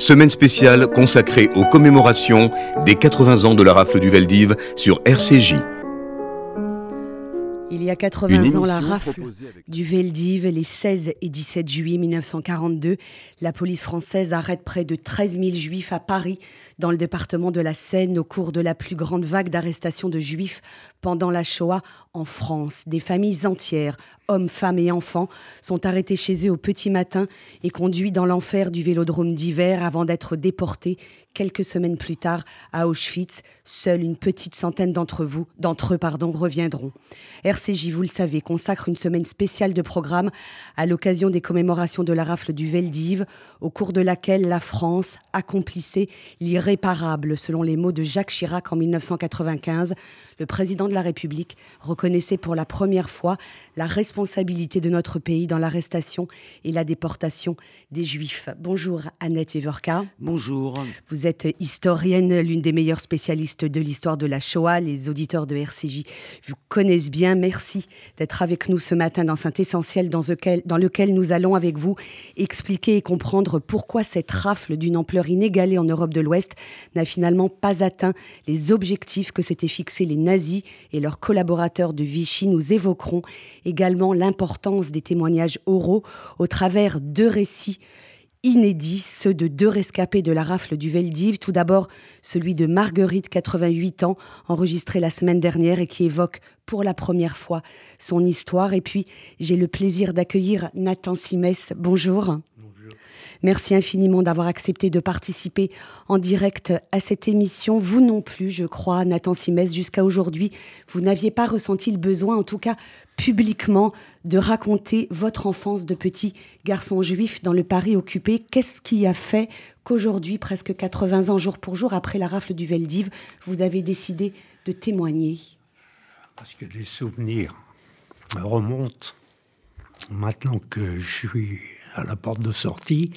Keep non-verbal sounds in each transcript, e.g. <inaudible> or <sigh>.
Semaine spéciale consacrée aux commémorations des 80 ans de la rafle du Veldiv sur RCJ. Il y a 80 ans, la rafle du Veldiv, les 16 et 17 juillet 1942, la police française arrête près de 13 000 juifs à Paris, dans le département de la Seine, au cours de la plus grande vague d'arrestations de juifs pendant la Shoah en France. Des familles entières, hommes, femmes et enfants, sont arrêtés chez eux au petit matin et conduits dans l'enfer du vélodrome d'hiver avant d'être déportés quelques semaines plus tard à Auschwitz. Seule une petite centaine d'entre vous, d'entre eux, pardon, reviendront. RCJ, vous le savez, consacre une semaine spéciale de programme à l'occasion des commémorations de la rafle du Veldiv, au cours de laquelle la France accomplissait l'irréparable, selon les mots de Jacques Chirac en 1995. Le président de la République reconnaissait pour la première fois la responsabilité de notre pays dans l'arrestation et la déportation des Juifs. Bonjour Annette Evorka. Bonjour. Vous êtes historienne, l'une des meilleures spécialistes de l'histoire de la Shoah. Les auditeurs de RCJ vous connaissent bien. Merci d'être avec nous ce matin dans cet essentiel dans lequel, dans lequel nous allons avec vous expliquer et comprendre pourquoi cette rafle d'une ampleur inégalée en Europe de l'Ouest n'a finalement pas atteint les objectifs que s'étaient fixés les nazis et leurs collaborateurs de Vichy. Nous évoquerons également l'importance des témoignages oraux au travers de récits inédits, ceux de deux rescapés de la rafle du Veldiv. Tout d'abord, celui de Marguerite, 88 ans, enregistré la semaine dernière et qui évoque pour la première fois son histoire. Et puis, j'ai le plaisir d'accueillir Nathan Simès. Bonjour. Merci infiniment d'avoir accepté de participer en direct à cette émission. Vous non plus, je crois, Nathan Simès, jusqu'à aujourd'hui, vous n'aviez pas ressenti le besoin, en tout cas publiquement, de raconter votre enfance de petit garçon juif dans le Paris occupé. Qu'est-ce qui a fait qu'aujourd'hui, presque 80 ans jour pour jour après la rafle du Veldiv, vous avez décidé de témoigner? Parce que les souvenirs remontent maintenant que je suis à la porte de sortie.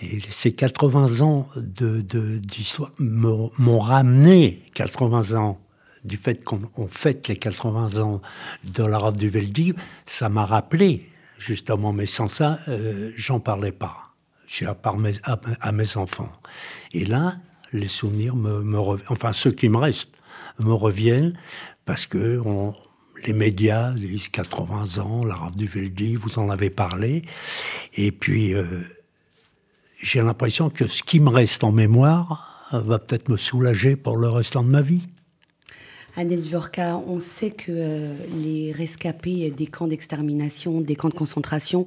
Et ces 80 ans d'histoire de, m'ont ramené 80 ans du fait qu'on fête les 80 ans de la rave du Veldiv, ça m'a rappelé justement, mais sans ça, euh, j'en parlais pas. À part mes, à, mes enfants. Et là, les souvenirs me, me enfin ceux qui me restent, me reviennent parce que on, les médias, les 80 ans, la rave du Veldi, vous en avez parlé. Et puis, euh, j'ai l'impression que ce qui me reste en mémoire va peut-être me soulager pour le restant de ma vie. Annette Vorka, on sait que euh, les rescapés des camps d'extermination, des camps de concentration,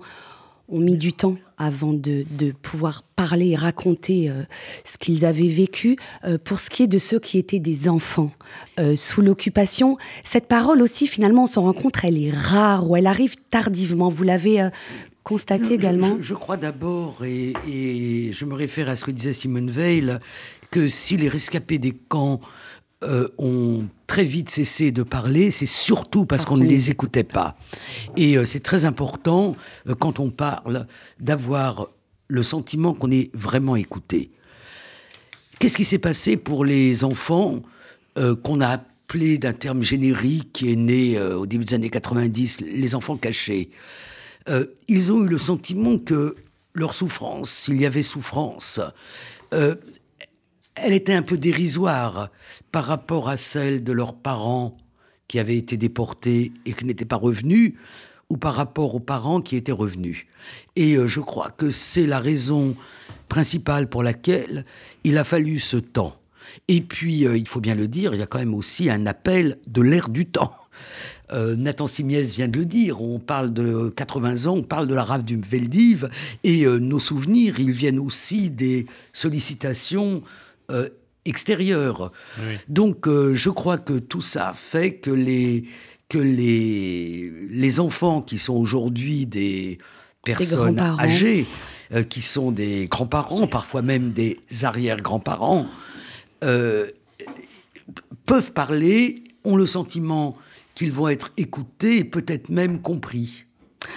ont mis du temps avant de, pouvoir parler et raconter euh, ce qu'ils avaient vécu. Euh, pour ce qui est de ceux qui étaient des enfants euh, sous l'occupation, cette parole aussi, finalement, on se rend compte, elle est rare ou elle arrive tardivement. Vous l'avez constaté également je, crois d'abord, et, et, je me réfère à ce que disait Simone Veil, que si les rescapés des camps euh, ont très vite cessé de parler, c'est surtout parce, qu'on ne les écoutait pas. Et euh, c'est très important, euh, quand on parle, d'avoir le sentiment qu'on est vraiment écouté. Qu'est-ce qui s'est passé pour les enfants qu'on a appelé d'un terme générique qui est né au début des années 90, les enfants cachés? Ils ont eu le sentiment que leur souffrance, s'il y avait souffrance, elle était un peu dérisoire par rapport à celle de leurs parents qui avaient été déportés et qui n'étaient pas revenus, ou par rapport aux parents qui étaient revenus. Et euh, je crois que c'est la raison principale pour laquelle il a fallu ce temps. Et puis, euh, il faut bien le dire, il y a quand même aussi un appel de l'ère du temps. Euh, Nathan Simiès vient de le dire, on parle de 80 ans, on parle de la rave du Veldiv, et nos souvenirs, ils viennent aussi des sollicitations euh, extérieure. Donc euh, je crois que tout ça fait que les, que les, les enfants qui sont aujourd'hui des personnes âgées, euh, qui sont des grands-parents, parfois même des arrière-grands-parents, peuvent parler, ont le sentiment qu'ils vont être écoutés et peut-être même compris.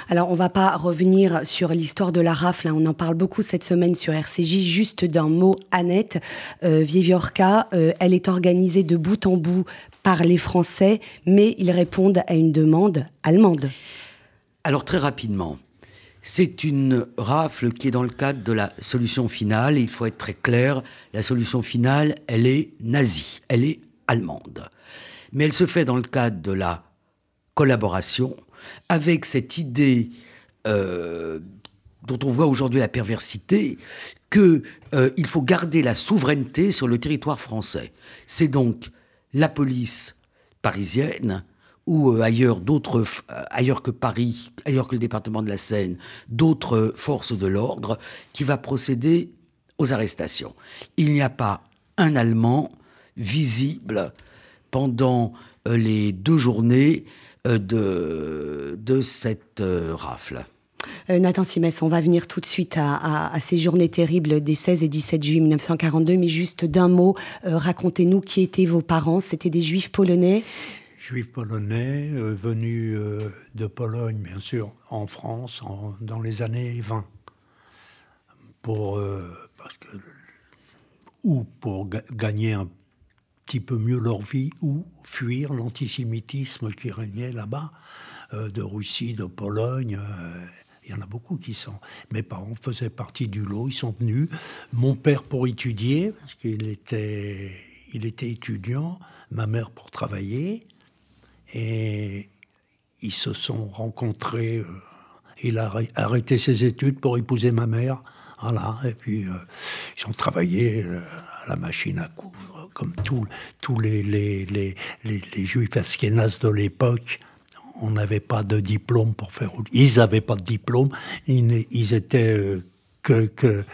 Alors, on va pas revenir sur l'histoire de la rafle. Hein. On en parle beaucoup cette semaine sur RCJ. Juste d'un mot, Annette euh, Vieviorca, euh, elle est organisée de bout en bout par les Français, mais ils répondent à une demande allemande. Alors, très rapidement, C'est une rafle qui est dans le cadre de la solution finale. il faut être très clair, la solution finale, elle est nazie, elle est allemande. Mais elle se fait dans le cadre de la collaboration avec cette idée euh, dont on voit aujourd'hui la perversité, qu'il euh, faut garder la souveraineté sur le territoire français. C'est donc la police parisienne ou euh, ailleurs ailleurs que Paris, ailleurs que le département de la Seine, d'autres forces de l'ordre qui va procéder aux arrestations. Il n'y a pas un Allemand visible pendant les deux journées de, de cette rafle. Nathan Simès, on va venir tout de suite à, ces journées terribles des 16 et 17 juillet 1942, mais juste d'un mot, racontez-nous qui étaient vos parents. C'était des juifs polonais? Juifs polonais euh, venus euh, de Pologne, bien sûr, en France dans les années 20. Pour, euh, parce que, ou pour gagner un petit peu mieux leur vie, ou fuir l'antisémitisme qui régnait là-bas, de Russie, de Pologne. il y en a beaucoup qui sont. Mes parents faisaient partie du lot, ils sont venus. Mon père pour étudier, parce qu'il était, il était étudiant, ma mère pour travailler. Et ils se sont rencontrés. Euh, il a arrêté ses études pour épouser ma mère. Voilà. Et puis, euh, ils ont travaillé euh, à la machine à coudre, comme tous les, les, les, les, juifs askénazes de l'époque. On n'avait pas de diplôme pour faire. Ils n'avaient pas de diplôme. Ils, ils étaient que, que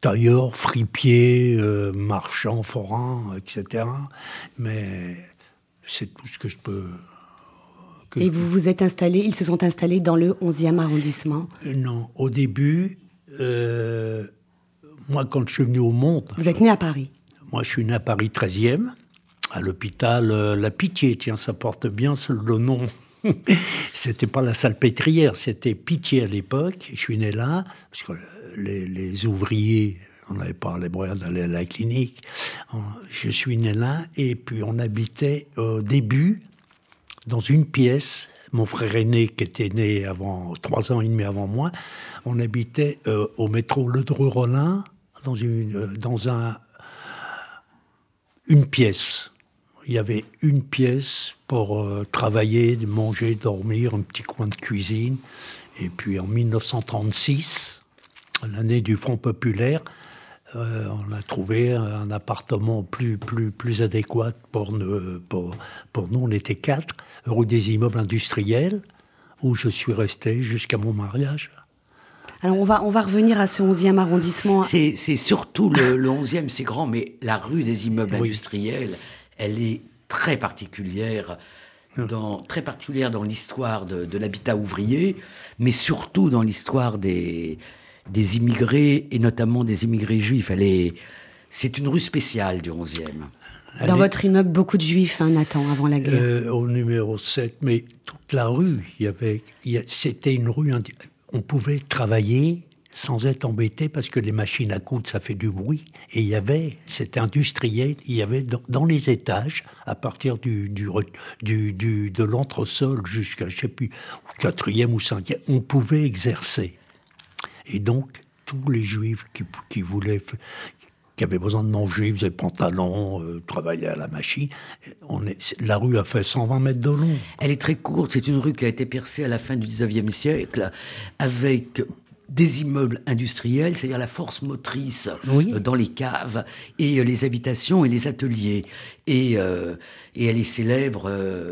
tailleurs, fripiers, marchands, forains, etc. Mais c'est tout ce que je peux. Et vous vous êtes installé, ils se sont installés dans le 11e arrondissement euh, Non, au début, euh, moi quand je suis venu au monde. Vous êtes né à Paris Moi je suis né à Paris 13e, à l'hôpital euh, La Pitié, tiens, ça porte bien le nom. <laughs> c'était pas la salpêtrière, c'était Pitié à l'époque. Je suis né là, parce que les, les ouvriers on n'avait pas les moyens d'aller à la clinique. Je suis né là et puis on habitait au début dans une pièce. Mon frère aîné, qui était né avant trois ans et demi avant moi, on habitait euh, au métro Le Dreux-Rollin dans une euh, dans un une pièce. Il y avait une pièce pour euh, travailler, manger, dormir, un petit coin de cuisine. Et puis en 1936, l'année du Front populaire, euh, on a trouvé un appartement plus, plus, plus adéquat pour nous, pour, pour nous. On était quatre, rue des immeubles industriels, où je suis resté jusqu'à mon mariage. Alors on va, on va revenir à ce 11e arrondissement. C'est surtout le, le, 11e, c'est grand, mais la rue des immeubles industriels, elle est très particulière. Dans, très particulière dans l'histoire de, de l'habitat ouvrier, mais surtout dans l'histoire des, des immigrés, et notamment des immigrés juifs. Elle c'est une rue spéciale du 11e. Dans votre immeuble, beaucoup de juifs, hein, Nathan, avant la guerre. Euh, au numéro 7, mais toute la rue, il y avait, c'était une rue, on pouvait travailler sans être embêté parce que les machines à coudre, ça fait du bruit. Et il y avait, c'était industriel, il y avait dans, les étages, à partir du, du, du, de l'entresol jusqu'à, je sais plus, quatrième ou cinquième, on pouvait exercer. Et donc, tous les juifs qui, qui voulaient, qui avaient besoin de manger, faisaient pantalon, euh, travaillaient à la machine. On est, la rue a fait 120 mètres de long. Elle est très courte. C'est une rue qui a été percée à la fin du 19e siècle avec des immeubles industriels, c'est-à-dire la force motrice euh, dans les caves et euh, les habitations et les ateliers. Et, et elle est célèbre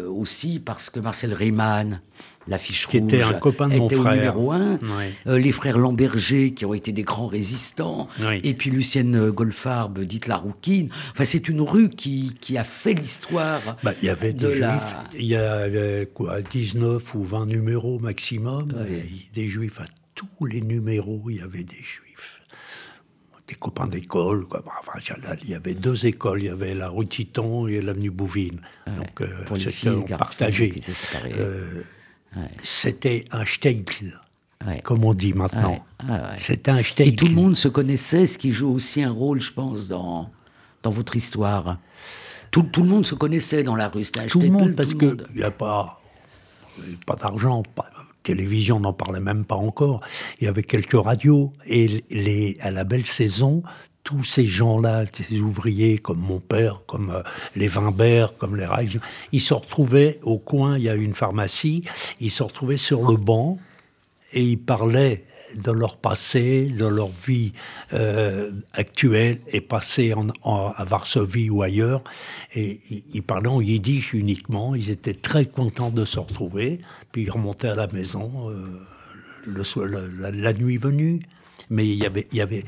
aussi parce que Marcel Reymann, l'affiche qui était un copain de mon frère. numéro un. Euh, les frères Lamberger, qui ont été des grands résistants. Et puis Lucienne Golfarbe, dite la Rouquine. Enfin, c'est une rue qui, qui a fait l'histoire. Bah, il y avait des juifs. Il y avait quoi, 19 ou 20 numéros maximum. des juifs à tous les numéros, il y avait des juifs des copains d'école. Enfin, il y avait deux écoles, il y avait la rue Titon et l'avenue Bouvine. Donc, euh, c'était partagé. C'était un shtetl, comme on dit maintenant. C'était un shtetl. Et tout le monde se connaissait, ce qui joue aussi un rôle, je pense, dans, dans votre histoire. Tout, tout le monde se connaissait dans la rue. Tout le monde, parce qu'il n'y a pas, pas d'argent, télévision n'en parlait même pas encore. Il y avait quelques radios. Et les, à la belle saison, tous ces gens-là, ces ouvriers comme mon père, comme euh, les Wimbert, comme les Reich, ils se retrouvaient au coin, il y a une pharmacie, ils se retrouvaient sur le banc et ils parlaient de leur passé, de leur vie euh, actuelle et passée à Varsovie ou ailleurs. Et ils parlaient en yiddish uniquement. Ils étaient très contents de se retrouver. Puis ils remontaient à la maison euh, le, la, nuit venue. Mais il y avait, il y avait,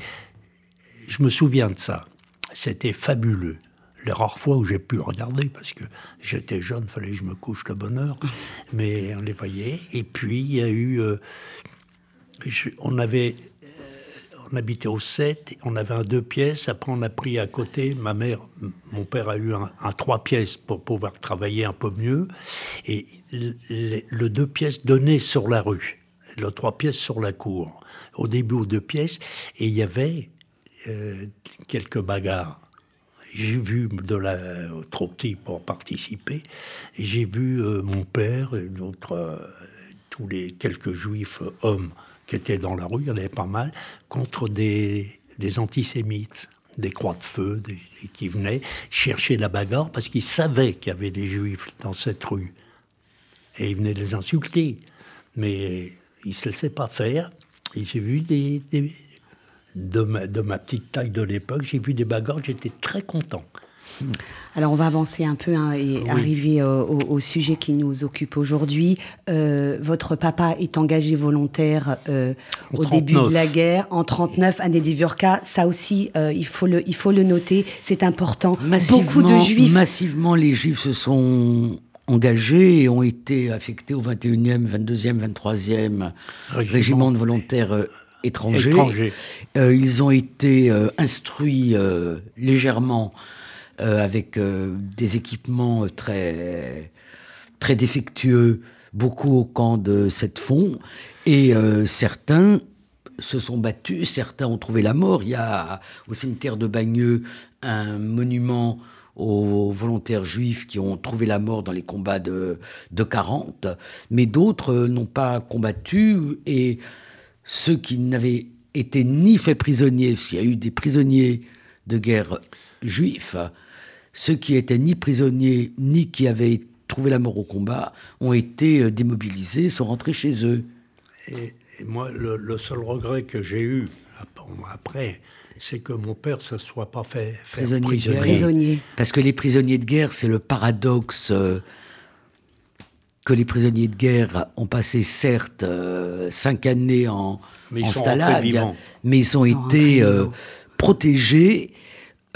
je me souviens de ça. C'était fabuleux. Les rares fois où j'ai pu regarder, parce que j'étais jeune, il fallait que je me couche de bonne heure, <laughs> mais on les voyait. Et puis, il y a eu... Euh, on avait... Euh, on habitait au 7, on avait un deux pièces, après on a pris à côté, ma mère, mon père a eu un, trois pièces pour pouvoir travailler un peu mieux, et le, deux pièces donnait sur la rue, le trois pièces sur la cour. Au début, aux deux pièces, et il y avait euh, quelques bagarres. J'ai vu, de la, trop petit pour participer, j'ai vu euh, mon père et d'autres, euh, tous les quelques juifs hommes qui étaient dans la rue, il y en avait pas mal, contre des, antisémites, des croix de feu, qui venaient chercher la bagarre parce qu'ils savaient qu'il y avait des juifs dans cette rue. Et ils venaient les insulter. Mais ils ne se laissaient pas faire. Et j'ai vu des, de ma, petite taille de l'époque, j'ai vu des bagarres, j'étais très content. Alors on va avancer un peu hein, et arriver euh, au, sujet qui nous occupe aujourd'hui. Euh, votre papa est engagé volontaire euh, au début de la guerre, en 39, année des Vurka. Ça aussi, il, faut le, il faut le noter, c'est important. Beaucoup de juifs... Massivement, les juifs se sont engagés et ont été affectés au 21e, 22e, 23e régiment de volontaires étrangers. Euh, ils ont été euh, instruits euh, légèrement avec des équipements très, très défectueux, beaucoup au camp de cette fond. Et certains se sont battus, certains ont trouvé la mort. Il y a au cimetière de Bagneux un monument aux volontaires juifs qui ont trouvé la mort dans les combats de, de 40, mais d'autres n'ont pas combattu et ceux qui n'avaient été ni faits prisonniers, parce qu'il y a eu des prisonniers de guerre juifs, ceux qui étaient ni prisonniers ni qui avaient trouvé la mort au combat ont été euh, démobilisés, sont rentrés chez eux. Et, moi, le, seul regret que j'ai eu après, c'est que mon père ne se soit pas fait prisonnier. Parce que les prisonniers de guerre, c'est le paradoxe. Euh, que les prisonniers de guerre ont passé certes euh, cinq années en, mais en mais ils ont été euh, protégés.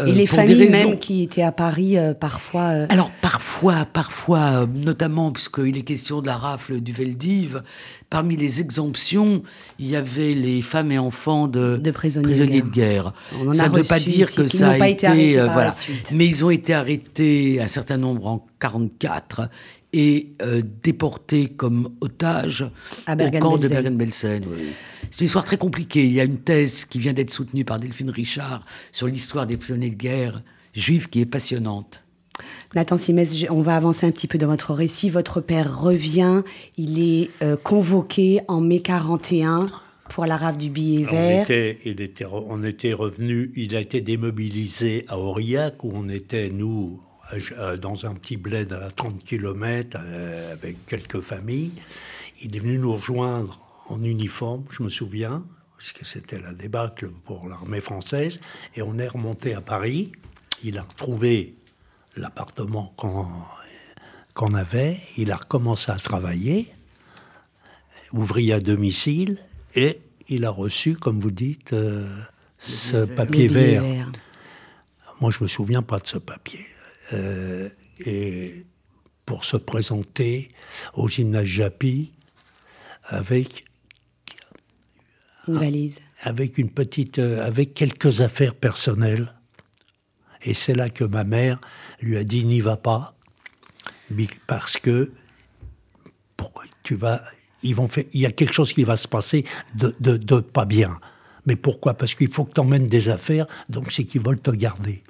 Euh, et les familles même qui étaient à Paris parfois. Alors parfois, parfois, notamment puisqu'il est question de la rafle du Veldiv, parmi les exemptions, il y avait les femmes et enfants de, de prisonniers, de guerre. ça ne veut pas dire que ça a été, voilà. Mais ils ont été arrêtés un certain nombre en 44 et euh, déportés comme otages au camp de Bergen-Belsen. C'est une histoire très compliquée. Il y a une thèse qui vient d'être soutenue par Delphine Richard sur l'histoire des prisonniers de guerre juifs qui est passionnante. Nathan Simès, on va avancer un petit peu dans votre récit. Votre père revient, il est euh, convoqué en mai 41 pour la rave du billet vert. On était, il était, on était revenu, il a été démobilisé à Aurillac où on était, nous, euh, dans un petit bled à 30 km euh, avec quelques familles. Il est venu nous rejoindre en uniforme, je me souviens, parce que c'était la débâcle pour l'armée française, et on est remonté à Paris. Il a retrouvé l'appartement qu'on avait, il a recommencé à travailler, ouvrier à domicile, et il a reçu, comme vous dites, euh, ce papier vert. vert. Moi, je me souviens pas de ce papier. Euh, et pour se présenter au gymnase Japy avec une valise, avec une petite, euh, avec quelques affaires personnelles. Et c'est là que ma mère lui a dit n'y va pas parce que tu vas, il y a quelque chose qui va se passer de, pas bien. Mais pourquoi? Parce qu'il faut que tu emmènes des affaires, donc c'est qu'ils veulent te garder.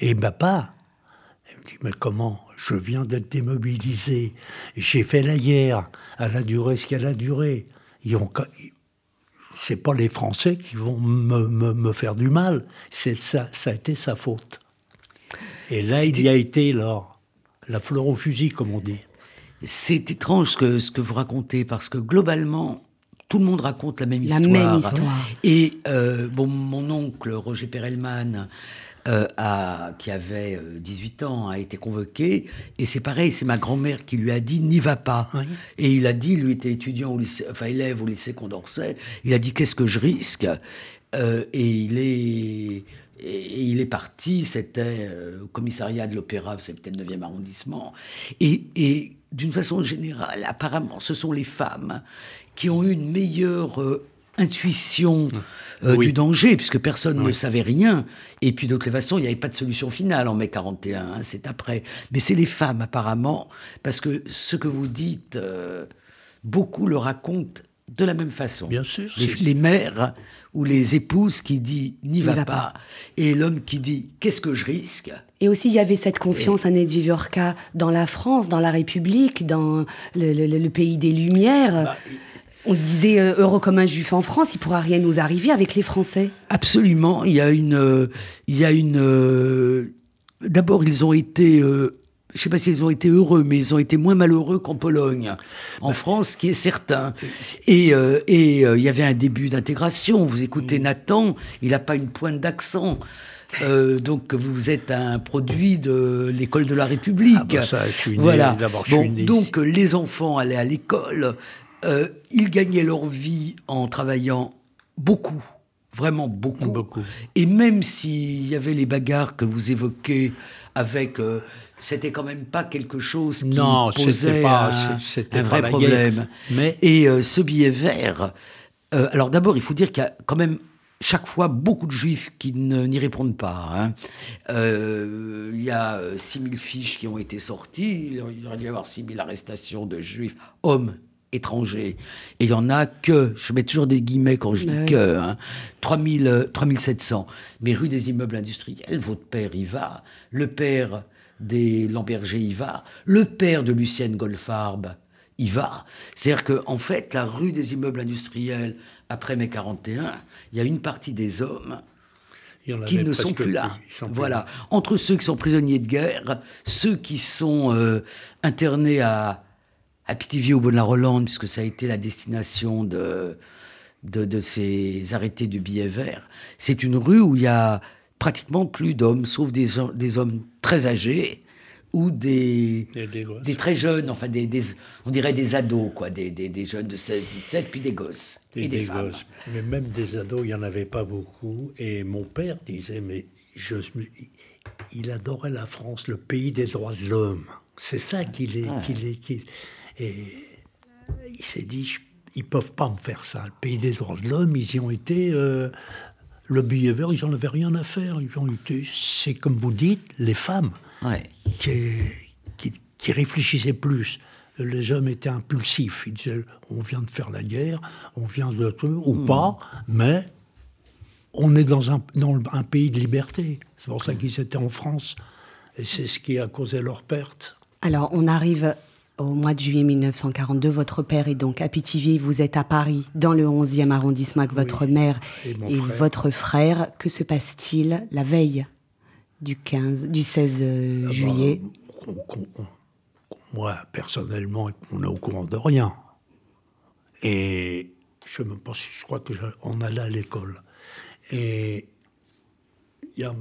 Et papa, dit, mais comment? Je viens d'être démobilisé, j'ai fait la guerre, elle a duré ce qu'elle a duré. Ils ont, c'est pas les Français qui vont me, me, faire du mal, c'est ça, ça a été sa faute. Et là, il y a été là, la fleur au fusil, comme on dit. C'est étrange ce que, ce que vous racontez, parce que globalement, tout le monde raconte la même histoire. La même histoire. Et euh, bon, mon oncle, Roger Perelman, euh, qui avait 18 euh, ans, a été convoqué. Et c'est pareil, c'est ma grand-mère qui lui a dit n'y va pas. Et il a dit, lui était étudiant au lycée, enfin élève au lycée Condorcet, il a dit qu'est-ce que je risque? Et il est. Et il est parti, c'était au commissariat de l'Opéra, c'était le 9e arrondissement. Et, et d'une façon générale, apparemment, ce sont les femmes qui ont eu une meilleure euh, intuition euh, du danger, puisque personne ne savait rien. Et puis, de toute façon, il n'y avait pas de solution finale en mai 41, hein, c'est après. Mais c'est les femmes, apparemment, parce que ce que vous dites, euh, beaucoup le racontent de la même façon. Bien sûr. Les, mères ou les épouses qui disent n'y va, pas. et l'homme qui dit qu'est-ce que je risque? Et aussi, il y avait cette confiance, Annette Viviorca, dans la France, dans la République, dans le, pays des Lumières. Bah, on se disait, euh, heureux comme un juif en France, il pourra rien nous arriver avec les Français. Absolument. Il y a une. Euh, il y a une euh, D'abord, ils ont été. Je ne sais pas s'ils ont été heureux, mais ils ont été moins malheureux qu'en Pologne. En bah, France, ce qui est certain. Et et il y avait un début d'intégration. Vous écoutez mm. Nathan, il n'a pas une pointe d'accent. donc vous êtes un produit de l'école de la République. Ah bah ça, je suis voilà. donc les enfants allaient à l'école. Euh, ils gagnaient leur vie en travaillant beaucoup, vraiment beaucoup. beaucoup. Et même s'il y avait les bagarres que vous évoquez avec... Euh, c'était quand même pas quelque chose qui posait pas, un, vrai problème. Mais... Et euh, ce billet vert, alors d'abord, il faut dire qu'il y a quand même chaque fois beaucoup de juifs qui n'y répondent pas. Hein. il y a 6000 fiches qui ont été sorties, il aurait dû y avoir 6000 arrestations de juifs, hommes étrangers. Et il y en a que, je mets toujours des guillemets quand je dis que, hein, 3000, 3700. Mais rue des immeubles industriels, votre père y va, le père des Lamberger y va, le père de Lucienne Goldfarb y va. C'est-à-dire qu'en en fait, la rue des immeubles industriels, après mai 41, il y a une partie des hommes qui ne sont plus là. voilà. Entre ceux qui sont prisonniers de guerre, ceux qui sont euh, internés à, à Pithiviers au bout de la Rolande, puisque ça a été la destination de, de, ces arrêtés du billet vert, c'est une rue où il y a pratiquement plus d'hommes, sauf des, des hommes très âgés ou des, des, très jeunes, enfin des, on dirait des ados, quoi, des, des jeunes de 16, 17, puis des gosses. et des, Gosses. Mais même des ados, il n'y en avait pas beaucoup. Et mon père disait, mais je, il adorait la France, le pays des droits de l'homme. C'est ça qu'il est, qu'il est, et il s'est dit, ils peuvent pas me faire ça. Le pays des droits de l'homme, ils y ont été. Euh, le billet vert, ils n'en avaient rien à faire. Ils ont été, c'est comme vous dites, les femmes qui, qui, réfléchissaient plus. Les hommes étaient impulsifs. Ils disaient, on vient de faire la guerre, on vient de... ou hmm. pas, mais on est dans un, dans un pays de liberté. C'est pour ça qu'ils étaient en France. Et c'est ce qui a causé leur perte. Alors, on arrive au mois de juillet 1942, votre père est donc à Pithiviers, vous êtes à Paris, dans le 11e arrondissement avec votre mère et, votre frère. Que se passe-t-il la veille du, 15, du 16 euh, ah bah, juillet? Moi, personnellement, on est au courant de rien. Et je me pense, je crois qu'on allait à l'école. Et il y a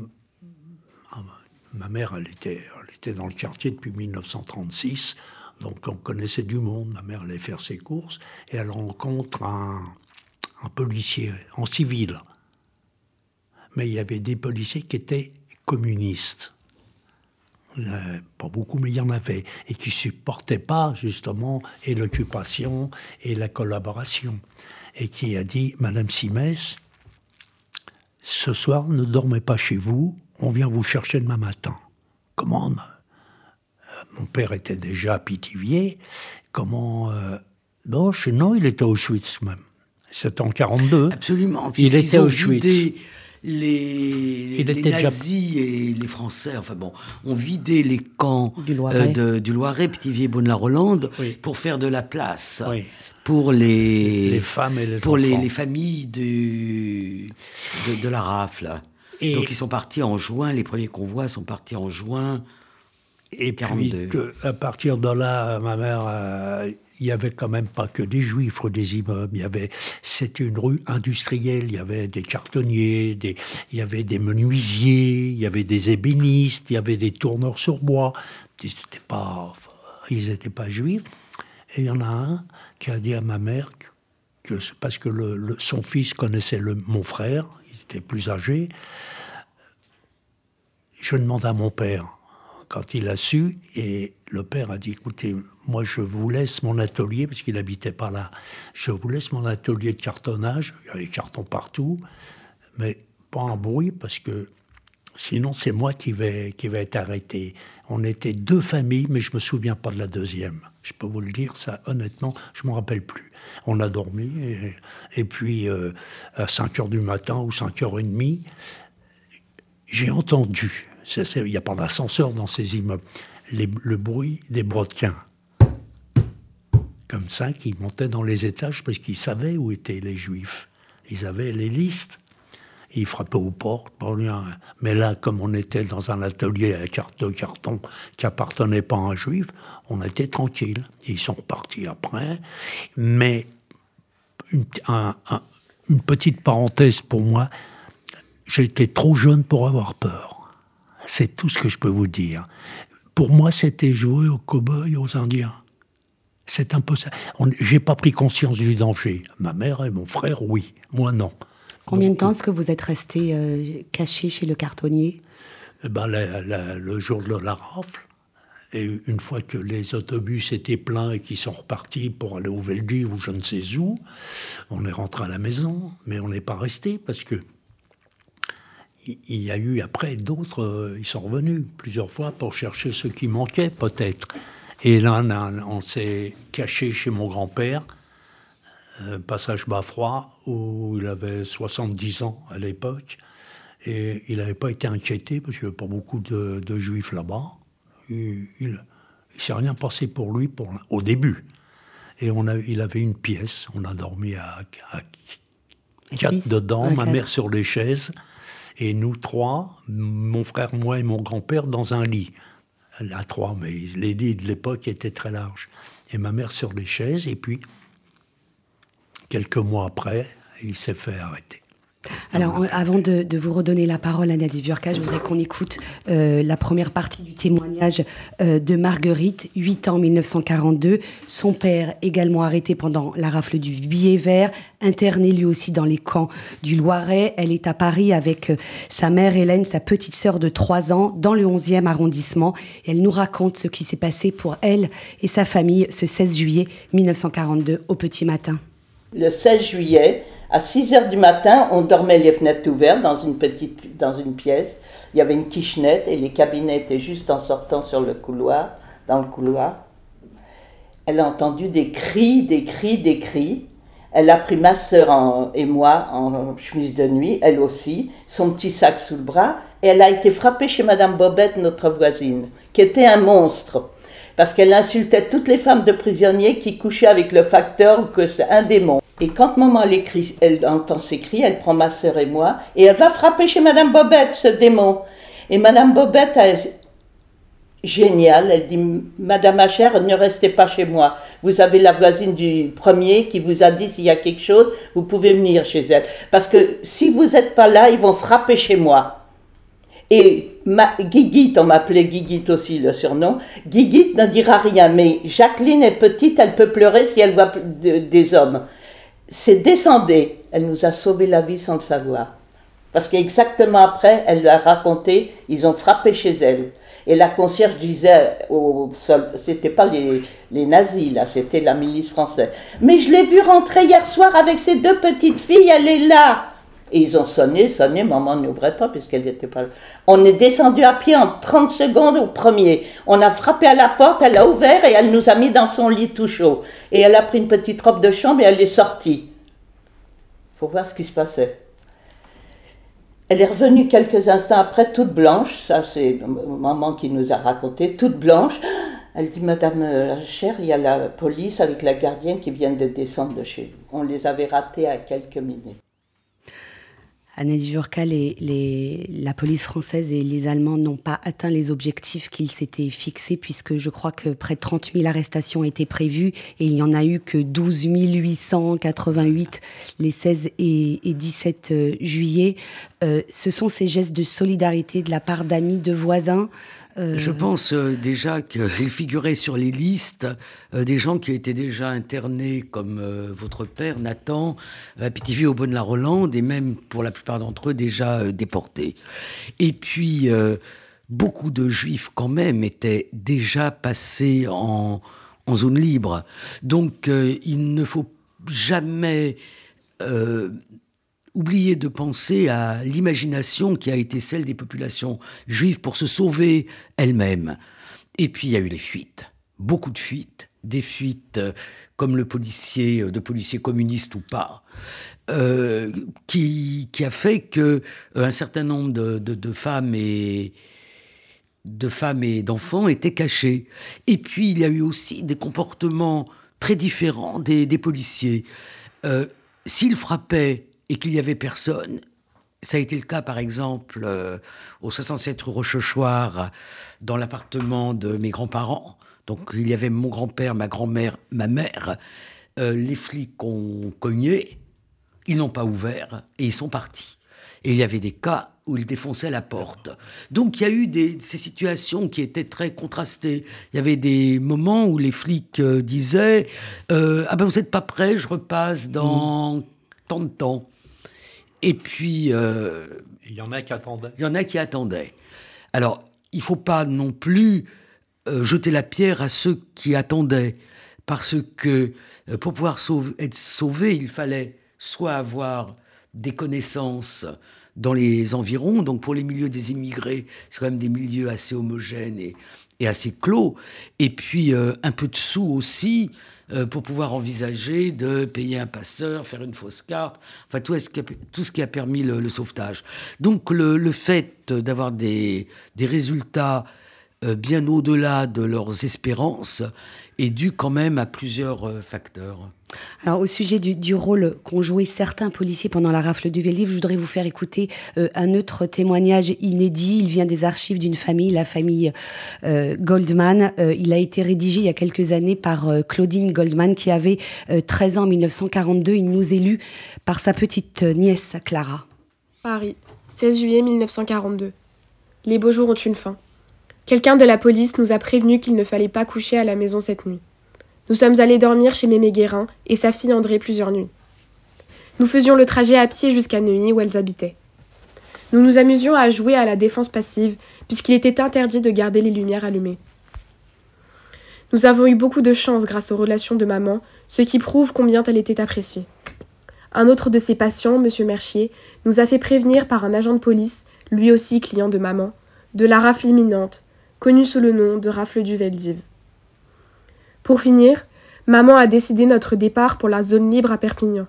ah, ma mère, elle était, elle était dans le quartier depuis 1936. Donc on connaissait du monde. Ma mère allait faire ses courses et elle rencontre un, policier en civil. Mais il y avait des policiers qui étaient communistes. pas beaucoup, mais il y en avait. Et qui supportaient pas, justement, et l'occupation et la collaboration. Et qui a dit Madame Simès, ce soir, ne dormez pas chez vous, on vient vous chercher demain matin. Comment mon père était déjà pitivier. Comment. Euh, non, il était à Auschwitz même. C'était en 42. Absolument. Il était à Auschwitz. les, nazis et les Français, enfin bon, ont vidé les camps du Loiret, euh, du Loiret Petit la Rolande, pour faire de la place pour les, femmes et les pour les, familles du, de, la rafle. Et Donc ils sont partis en juin, les premiers convois sont partis en juin. Et puis, à partir de là, ma mère, euh, il n'y avait quand même pas que des juifs ou des immeubles. Il y avait, c'était une rue industrielle. Il y avait des cartonniers, des, il y avait des menuisiers, il y avait des ébénistes, il y avait des tourneurs sur bois. Ils n'étaient pas, ils pas juifs. Et il y en a un qui a dit à ma mère que, parce que le, son fils connaissait le, mon frère, il était plus âgé. Je demande à mon père quand il a su, et le père a dit, écoutez, moi je vous laisse mon atelier, parce qu'il n'habitait pas là, je vous laisse mon atelier de cartonnage, il y a des cartons partout, mais pas un bruit, parce que sinon c'est moi qui vais, qui vais être arrêté. On était deux familles, mais je me souviens pas de la deuxième. Je peux vous le dire, ça, honnêtement, je m'en rappelle plus. On a dormi, et, puis euh, à 5 heures du matin ou 5 heures et demie, j'ai entendu il n'y a pas d'ascenseur dans ces immeubles. le bruit des brodequins. Comme ça, qui montaient dans les étages parce qu'ils savaient où étaient les juifs. Ils avaient les listes. Ils frappaient aux portes. Mais là, comme on était dans un atelier à de carton qui appartenait pas à un juif, on était tranquille. Ils sont repartis après. Mais une petite parenthèse pour moi, j'étais trop jeune pour avoir peur. C'est tout ce que je peux vous dire. Pour moi, c'était jouer aux cow-boys, aux Indiens. C'est impossible. J'ai pas pris conscience du danger. Ma mère et mon frère, oui. Moi, non. Combien de temps est-ce que vous êtes resté euh, caché chez le cartonnier? Eh ben, Le jour de la rafle. Et une fois que les autobus étaient pleins et qu'ils sont repartis pour aller au Veldi ou je ne sais où, on est rentré à la maison, mais on n'est pas resté parce que il y a eu après d'autres, euh, ils sont revenus plusieurs fois pour chercher ce qui manquait peut-être. Et là, on, s'est caché chez mon grand-père, euh, passage Bas-Froid, où il avait 70 ans à l'époque. Et il n'avait pas été inquiété parce qu'il n'y avait pas beaucoup de, juifs là-bas. Il ne s'est rien passé pour lui pour, au début. Et on a, il avait une pièce, on a dormi à, quatre dedans, ma mère sur les chaises et nous trois, mon frère, moi et mon grand-père, dans un lit. À trois, mais les lits de l'époque étaient très larges. Et ma mère sur les chaises, et puis, quelques mois après, il s'est fait arrêter. Alors, avant de, vous redonner la parole, Anna Viurka, je voudrais qu'on écoute euh, la première partie du témoignage euh, de Marguerite, 8 ans 1942. Son père, également arrêté pendant la rafle du billet vert, interné lui aussi dans les camps du Loiret. Elle est à Paris avec euh, sa mère Hélène, sa petite sœur de 3 ans, dans le 11e arrondissement. elle nous raconte ce qui s'est passé pour elle et sa famille ce 16 juillet 1942 au petit matin. Le 16 juillet, à 6 heures du matin, on dormait les fenêtres ouvertes dans une petite dans une pièce. Il y avait une kitchenette et les cabinets étaient juste en sortant sur le couloir, dans le couloir. Elle a entendu des cris, des cris, des cris. Elle a pris ma sœur et moi en chemise de nuit, elle aussi, son petit sac sous le bras, et elle a été frappée chez Madame Bobette, notre voisine, qui était un monstre, parce qu'elle insultait toutes les femmes de prisonniers qui couchaient avec le facteur ou que c'est un démon. Et quand maman elle, elle entend ces cris, elle prend ma sœur et moi, et elle va frapper chez Madame Bobette, ce démon. Et Madame Bobette, elle, géniale, elle dit Madame ma chère, ne restez pas chez moi. Vous avez la voisine du premier qui vous a dit s'il y a quelque chose, vous pouvez venir chez elle. Parce que si vous n'êtes pas là, ils vont frapper chez moi. Et ma, Guiguite, on m'appelait Guiguite aussi le surnom, Guiguite ne dira rien, mais Jacqueline est petite, elle peut pleurer si elle voit des hommes c'est descendé. Elle nous a sauvé la vie sans le savoir. Parce qu'exactement après, elle lui a raconté, ils ont frappé chez elle. Et la concierge disait au sol, c'était pas les, les, nazis là, c'était la milice française. Mais je l'ai vue rentrer hier soir avec ses deux petites filles, elle est là. Et ils ont sonné, sonné, maman n'ouvrait pas puisqu'elle n'était pas là. On est descendu à pied en 30 secondes au premier. On a frappé à la porte, elle a ouvert et elle nous a mis dans son lit tout chaud. Et elle a pris une petite robe de chambre et elle est sortie. Pour voir ce qui se passait. Elle est revenue quelques instants après, toute blanche, ça c'est maman qui nous a raconté, toute blanche. Elle dit, Madame la chère, il y a la police avec la gardienne qui vient de descendre de chez vous. On les avait ratés à quelques minutes. Annette Jurka, la police française et les Allemands n'ont pas atteint les objectifs qu'ils s'étaient fixés, puisque je crois que près de 30 000 arrestations étaient prévues et il n'y en a eu que 12 888 les 16 et, 17 euh, juillet. Euh, ce sont ces gestes de solidarité de la part d'amis, de voisins euh, Je pense euh, déjà qu'il <laughs> figurait sur les listes euh, des gens qui étaient déjà internés, comme votre père, Nathan, à Pithiviers au Bonne la Rolande, et même pour la plupart d'entre eux déjà déportés. Et puis, beaucoup de juifs, quand même, étaient déjà passés en zone libre. Donc, il ne faut jamais oublier de penser à l'imagination qui a été celle des populations juives pour se sauver elles-mêmes. Et puis il y a eu les fuites, beaucoup de fuites, des fuites euh, comme le policier, euh, de policiers communistes ou pas, euh, qui, a fait que un certain nombre de, femmes et de femmes et d'enfants étaient cachés. Et puis il y a eu aussi des comportements très différents des, policiers. S'ils frappaient et qu'il y avait personne. Ça a été le cas, par exemple, euh, au 67 rue Rochechouart, dans l'appartement de mes grands-parents. Donc, il y avait mon grand-père, ma grand-mère, ma mère. Euh, les flics ont cogné, ils n'ont pas ouvert et ils sont partis. Et il y avait des cas où ils défonçaient la porte. Donc il y a eu des, ces situations qui étaient très contrastées. Il y avait des moments où les flics euh, disaient Ah ben vous n'êtes pas prêt, je repasse dans mmh. tant de temps. Et puis. Euh, il y en a qui attendaient. Il y en a qui attendaient. Alors, il ne faut pas non plus euh, jeter la pierre à ceux qui attendaient. Parce que euh, pour pouvoir être sauvé, il fallait soit avoir des connaissances dans les environs, donc pour les milieux des immigrés, c'est quand même des milieux assez homogènes et, et assez clos, et puis un peu de sous aussi, pour pouvoir envisager de payer un passeur, faire une fausse carte, enfin tout, ce qui a permis le, sauvetage. Donc le, fait d'avoir des, résultats euh, bien au-delà de leurs espérances est dû quand même à plusieurs euh, facteurs. Alors, au sujet du, rôle qu'ont joué certains policiers pendant la rafle du Veldiv, je voudrais vous faire écouter euh, un autre témoignage inédit. Il vient des archives d'une famille, la famille euh, Goldman. Euh, il a été rédigé il y a quelques années par Claudine Goldman, qui avait 13 ans en 1942. Il nous est lu par sa petite nièce, Clara. Paris, 16 juillet 1942. Les beaux jours ont une fin. Quelqu'un de la police nous a prévenu qu'il ne fallait pas coucher à la maison cette nuit. Nous sommes allés dormir chez Mémé Guérin et sa fille André plusieurs nuits. Nous faisions le trajet à pied jusqu'à Neuilly où elles habitaient. Nous nous amusions à jouer à la défense passive, puisqu'il était interdit de garder les lumières allumées. Nous avons eu beaucoup de chance grâce aux relations de maman, ce qui prouve combien elle était appréciée. Un autre de ses patients, M. Mercier, nous a fait prévenir par un agent de police, lui aussi client de maman, de la rafle imminente, connue sous le nom de rafle du Veldiv. Pour finir, maman a décidé notre départ pour la zone libre à Perpignan.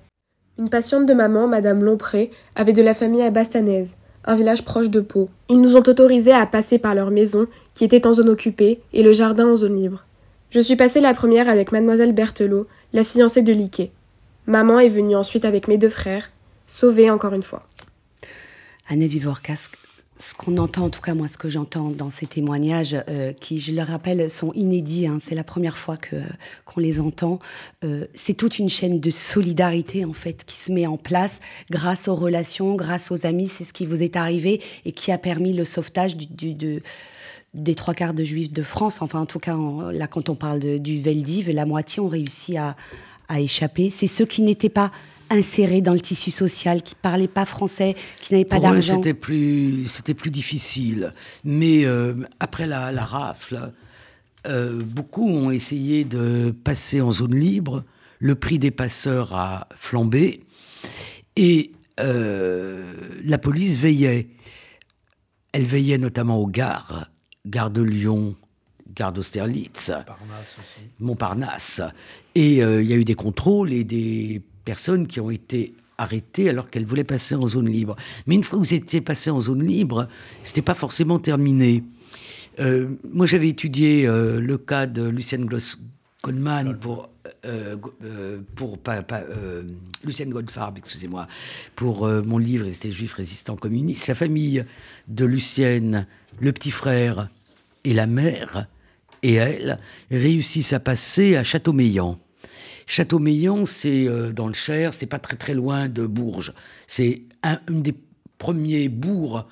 Une patiente de maman, Madame Lompré, avait de la famille à Bastanaise, un village proche de Pau. Ils nous ont autorisés à passer par leur maison, qui était en zone occupée, et le jardin en zone libre. Je suis passée la première avec Mademoiselle Berthelot, la fiancée de Liquet. Maman est venue ensuite avec mes deux frères, sauvés encore une fois. Ce qu'on entend, en tout cas moi, ce que j'entends dans ces témoignages, euh, qui, je le rappelle, sont inédits, hein, c'est la première fois que qu'on les entend. Euh, c'est toute une chaîne de solidarité en fait qui se met en place grâce aux relations, grâce aux amis. C'est ce qui vous est arrivé et qui a permis le sauvetage des trois quarts de juifs de France. Enfin, en tout cas, là, quand on parle du Veldiv, la moitié ont réussi à, à échapper. C'est ceux qui n'étaient pas insérés dans le tissu social, qui ne parlaient pas français, qui n'avaient pas d'argent. C'était plus, c'était plus difficile. Mais euh, après la, rafle, euh, beaucoup ont essayé de passer en zone libre. Le prix des passeurs a flambé et euh, la police veillait. Elle veillait notamment aux gares, gare de Lyon, gare d'Austerlitz, Montparnasse. Et il y a eu des contrôles et des personnes qui ont été arrêtée alors qu'elle voulait passer en zone libre. Mais une fois que vous étiez passé en zone libre, c'était pas forcément terminé. Euh, moi, j'avais étudié euh, le cas de Lucienne Gloss Goldman pour euh, pour pas, pas Lucienne Goldfarb, excusez-moi, pour mon livre, c'était juif résistant communiste. La famille de Lucienne, le petit frère et la mère et elle réussissent à passer à Châteaumeillan. Châteaumeillan, c'est dans le Cher, c'est pas très très loin de Bourges. C'est un, des premiers bourgs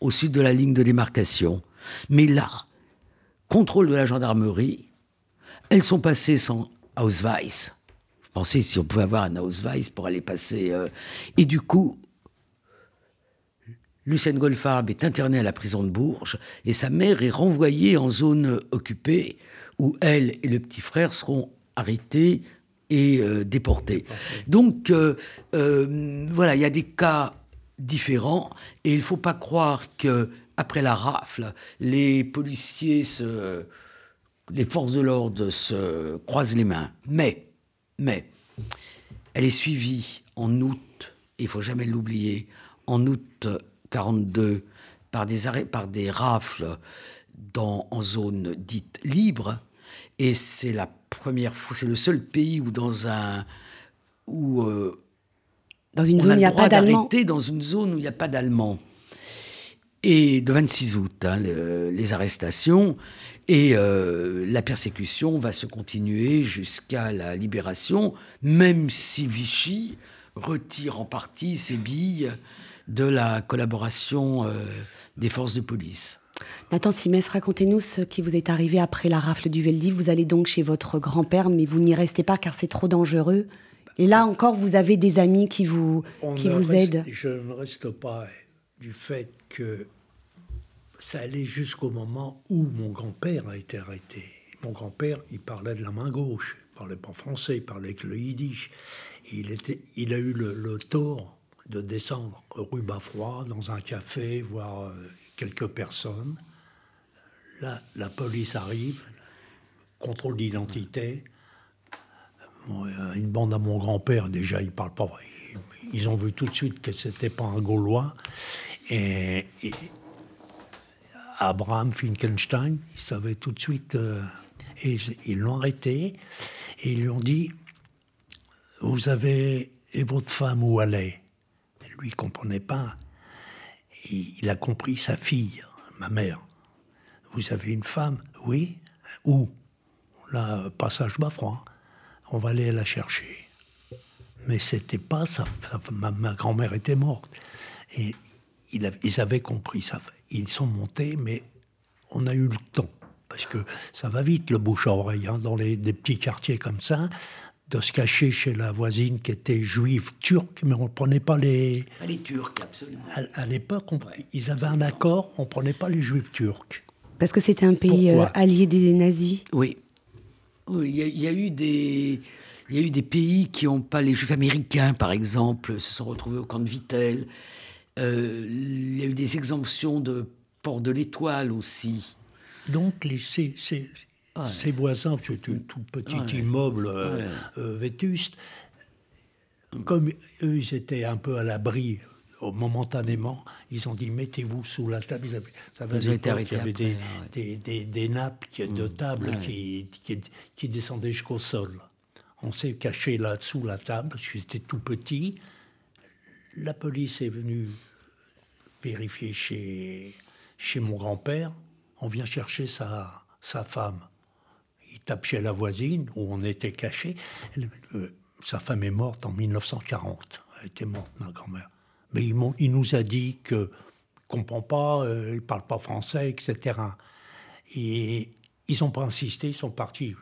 au sud de la ligne de démarcation. Mais là, contrôle de la gendarmerie, elles sont passées sans Ausweis. Je pensais si on pouvait avoir un Ausweis pour aller passer. Euh, et du coup, Lucien Goldfarb est interné à la prison de Bourges et sa mère est renvoyée en zone occupée où elle et le petit frère seront arrêtés et euh, déportés. Donc, euh, voilà, il y a des cas différents et il ne faut pas croire que après la rafle, les policiers, les forces de l'ordre se croisent les mains. Mais, mais, elle est suivie en août, il faut jamais l'oublier, en août 42 par des arrêts, par des rafles dans, en zone dite libre. Et c'est la première fois, c'est le seul pays où dans un où euh, dans une zone il n'y a pas d'allemand. Dans une zone où il n'y a pas d'allemand et de 26 août, hein, les arrestations. Et euh, la persécution va se continuer jusqu'à la libération, même si Vichy retire en partie ses billes de la collaboration euh, des forces de police. Nathan Simès, racontez-nous ce qui vous est arrivé après la rafle du Veldiv. Vous allez donc chez votre grand-père, mais vous n'y restez pas car c'est trop dangereux. Et là encore, vous avez des amis qui vous, qui vous aident. Je ne reste pas du fait que ça allait jusqu'au moment où mon grand-père a été arrêté. Mon grand-père, il parlait de la main gauche, il parlait pas français, il parlait avec le yiddish. Il, était, il a eu le, tort de descendre rue Bafroy dans un café, voir euh, quelques personnes. La police arrive, contrôle d'identité. une bande à mon grand-père, déjà, il parle pas. Ils, ont vu tout de suite que c'était pas un Gaulois. et Abraham Finkenstein, il savait tout de suite, euh, et ils l'ont arrêté, et ils lui ont dit, vous avez, et votre femme où elle est? Lui, il comprenait pas. Il a compris sa fille, ma mère. Vous avez une femme? Oui. Où? Là, passage Bafroid. On va aller la chercher. Mais c'était pas sa, ma, grand-mère était morte. Et ils avaient compris ça ils sont montés, mais on a eu le temps. Parce que ça va vite, le bouche à oreille, hein, dans les, des petits quartiers comme ça, de se cacher chez la voisine qui était juive turque, mais on ne prenait pas les... les Turcs, absolument. À, l'époque, ils avaient un accord, on ne prenait pas les juifs turcs. Parce que c'était un pays euh, allié des nazis Oui. Il y, a eu des... Il y a eu des pays qui n'ont pas les juifs américains, par exemple, se sont retrouvés au camp de Vittel. Euh, il y a eu des exemptions de port de l'Étoile aussi. Donc les, ces, ces, voisins, c'est un tout petit immeuble euh, euh, vétuste, comme eux, ils étaient un peu à l'abri momentanément, ils ont dit mettez-vous sous la table. Ils avaient, ça il y avait des, des, des, des, nappes de mmh. table qui, qui, qui, descendaient jusqu'au sol. On s'est caché là sous la table, j'étais tout petit. La police est venue vérifier chez, chez mon grand-père. On vient chercher sa, sa femme. Il tape chez la voisine où on était caché. Euh, sa femme est morte en 1940. Elle était morte, ma grand-mère. Mais il, nous a dit que ne comprend pas, euh, il parle pas français, etc. Et ils n'ont pas insisté, ils sont partis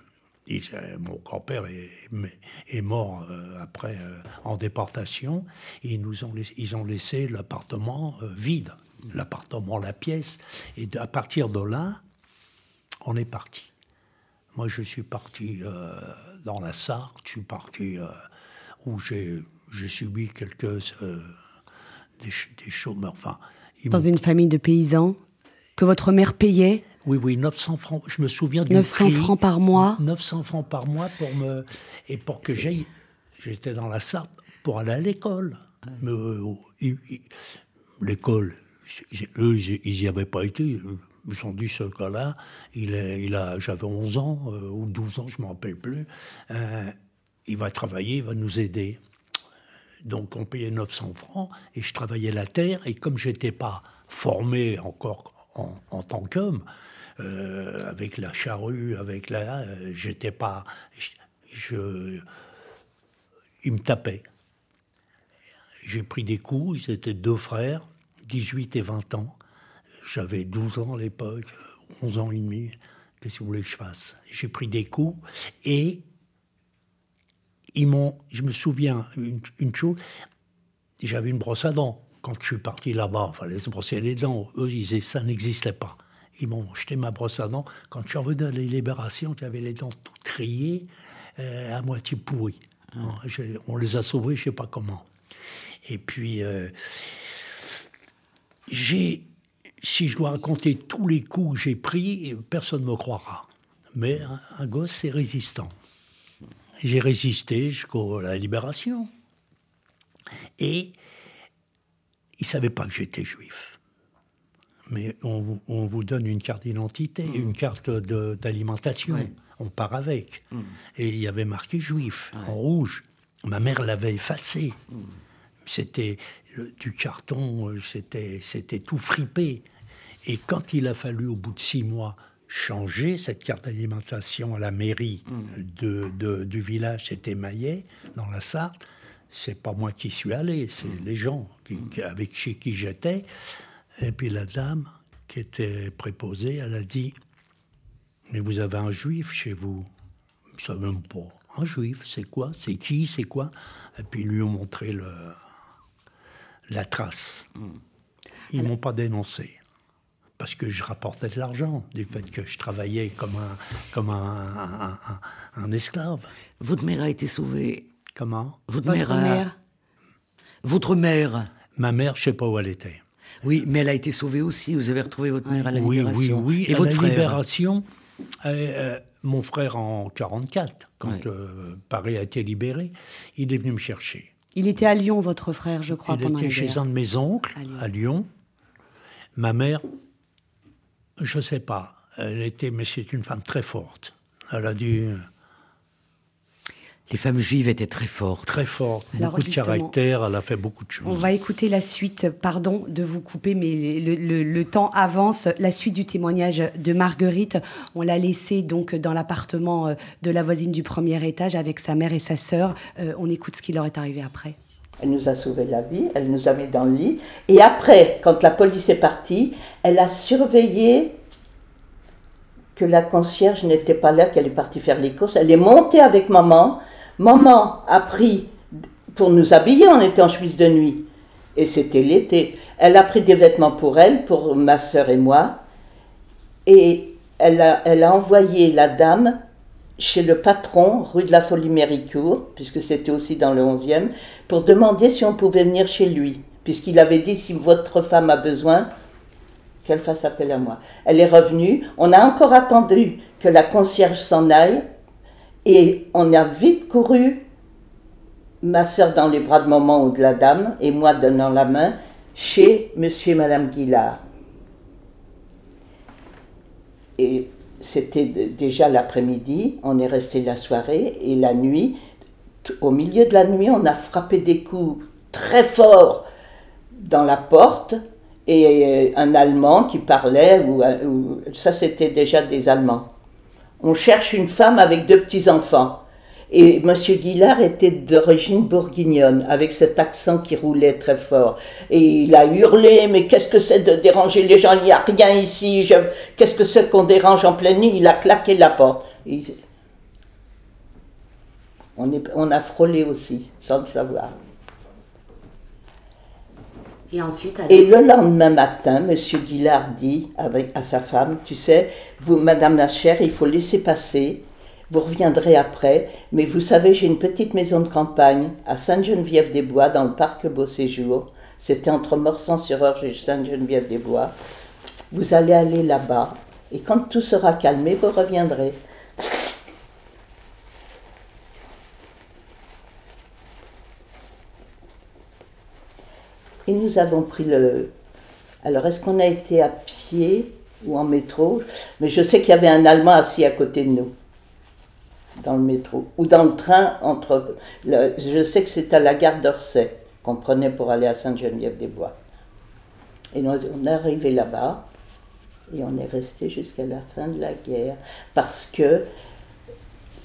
mon grand-père est, mort euh, après euh, en déportation. Ils nous ont laissé, ils ont laissé l'appartement euh, vide, l'appartement, la pièce. Et à partir de là, on est parti. Moi, je suis parti dans la Sarthe, je suis parti où j'ai subi quelques des, des chômeurs. Enfin, dans une famille de paysans que votre mère payait? Oui, oui, 900 francs. Je me souviens du 900 francs par mois 900 francs par mois pour me. Et pour que j'aille. J'étais dans la Sarthe. pour aller à l'école. Mais euh, l'école, eux, ils n'y avaient pas été. Ont dit ce gars-là, il, il a, j'avais 11 ans euh, ou 12 ans, je ne me rappelle plus. Euh, il va travailler, il va nous aider. Donc on payait 900 francs et je travaillais la terre. Et comme j'étais pas formé encore en, tant qu'homme, euh, avec la charrue, avec la, j'étais pas, je, il me tapait. J'ai pris des coups. Ils étaient deux frères, 18 et 20 ans. J'avais 12 ans à l'époque, 11 ans et demi. Qu'est-ce que vous voulez que je fasse? J'ai pris des coups et ils m'ont. Je me souviens une, chose. J'avais une brosse à dents. Quand je suis parti là-bas, il fallait se brosser les dents. Eux, ils disaient ça n'existait pas. Ils m'ont jeté ma brosse à dents. Quand je suis revenu à la libération, j'avais les dents toutes triées, euh, à moitié pourries. Ah. on les a sauvés, je ne sais pas comment. Et puis, euh, j'ai si je dois raconter tous les coups que j'ai pris, personne ne me croira. Mais un, gosse, c'est résistant. J'ai résisté jusqu'à la libération. Et il ne savait pas que j'étais juif. Mais on, vous donne une carte d'identité, mmh. une carte d'alimentation. On part avec. Mmh. Et il y avait marqué juif en rouge. Ma mère l'avait effacé. Mmh. C'était du carton, euh, c'était tout fripé. Et quand il a fallu, au bout de six mois, changer cette carte d'alimentation à la mairie mm. de, du village, c'était Maillet, dans la Sarthe, c'est pas moi qui suis allé, c'est mm. les gens qui, avec chez qui j'étais. Et puis la dame qui était préposée, elle a dit Mais vous avez un juif chez vous Je ne savais même pas. Un juif, c'est quoi? C'est qui? C'est quoi? Et puis ils lui ont montré le, la trace. Mm. Ils ne m'ont pas dénoncé parce que je rapportais de l'argent, du fait que je travaillais comme un, comme un, un, esclave. Votre mère a été sauvée. Comment? Votre, mère, Votre mère Ma mère, je ne sais pas où elle était. Oui, mais elle a été sauvée aussi. Vous avez retrouvé votre mère à la libération. Oui, oui, oui. Et à votre la libération, euh, euh, mon frère en 44, quand euh, Paris a été libéré, il est venu me chercher. Il était à Lyon, votre frère, je crois, il était chez un de mes oncles, à Lyon. Ma mère je ne sais pas. Elle était, mais c'est une femme très forte. Elle a dû. Les femmes juives étaient très fortes. Très fortes, beaucoup de caractère, elle a fait beaucoup de choses. On va écouter la suite, pardon de vous couper, mais le, temps avance. La suite du témoignage de Marguerite, on l'a laissée donc dans l'appartement euh, de la voisine du premier étage avec sa mère et sa sœur. Euh, on écoute ce qui leur est arrivé après. Elle nous a sauvé la vie, elle nous a mis dans le lit. Et après, quand la police est partie, elle a surveillé que la concierge n'était pas là, qu'elle est partie faire les courses. Elle est montée avec maman. Maman a pris, pour nous habiller, on était en chemise de nuit. Et c'était l'été. Elle a pris des vêtements pour elle, pour ma soeur et moi. Et elle a, elle a envoyé la dame chez le patron, rue de la Folie-Méricourt, puisque c'était aussi dans le 11e, pour demander si on pouvait venir chez lui, puisqu'il avait dit si votre femme a besoin, qu'elle fasse appel à moi. Elle est revenue, on a encore attendu que la concierge s'en aille, et on a vite couru, ma soeur dans les bras de maman ou de la dame, et moi donnant la main, chez monsieur et madame Guillard. Et c'était déjà l'après-midi, on est resté la soirée et la nuit, au milieu de la nuit, on a frappé des coups très forts dans la porte et euh, un Allemand qui parlait, ou, ou ça c'était déjà des Allemands. On cherche une femme avec deux petits-enfants. Et M. Guillard était d'origine bourguignonne, avec cet accent qui roulait très fort. Et il a hurlé, mais qu'est-ce que c'est de déranger les gens? Il n'y a rien ici. Qu'est-ce que c'est qu'on dérange en pleine nuit? Il a claqué la porte. On, est... on a frôlé aussi, sans le savoir. Et ensuite, Et le lendemain matin, M. Guillard dit avec, à sa femme, tu sais, vous, Madame la chère, il faut laisser passer vous reviendrez après, mais vous savez, j'ai une petite maison de campagne à Sainte-Geneviève-des-Bois, dans le parc Beau Séjour. C'était entre Morsan-sur-Orge et Sainte-Geneviève-des-Bois. Vous allez aller là-bas, et quand tout sera calmé, vous reviendrez. nous avons pris le. Alors, est-ce qu'on a été à pied ou en métro? Mais je sais qu'il y avait un Allemand assis à côté de nous, dans le métro, ou dans le train entre. je sais que c'est à la gare d'Orsay qu'on prenait pour aller à Sainte-Geneviève-des-Bois. Et on est arrivé là-bas, et on est resté jusqu'à la fin de la guerre, parce que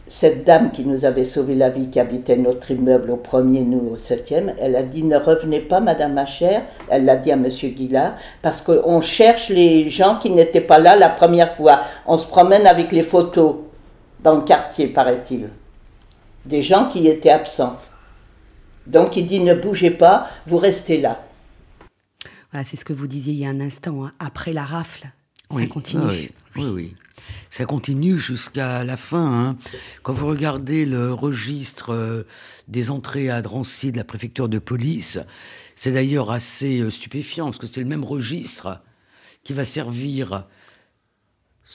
cette dame qui nous avait sauvé la vie, qui habitait notre immeuble au premier, nous au septième, elle a dit ne revenez pas, Madame ma chère, elle l'a dit à Monsieur Guillard, parce qu'on cherche les gens qui n'étaient pas là la première fois. On se promène avec les photos dans le quartier, paraît-il, des gens qui étaient absents. Donc il dit ne bougez pas, vous restez là. Voilà, c'est ce que vous disiez il y a un instant. Hein. Après la rafle, ça continue. Ah oui, oui. Ça continue jusqu'à la fin. Hein. Quand vous regardez le registre euh, des entrées à Drancy de la préfecture de police, c'est d'ailleurs assez euh, stupéfiant parce que c'est le même registre qui va servir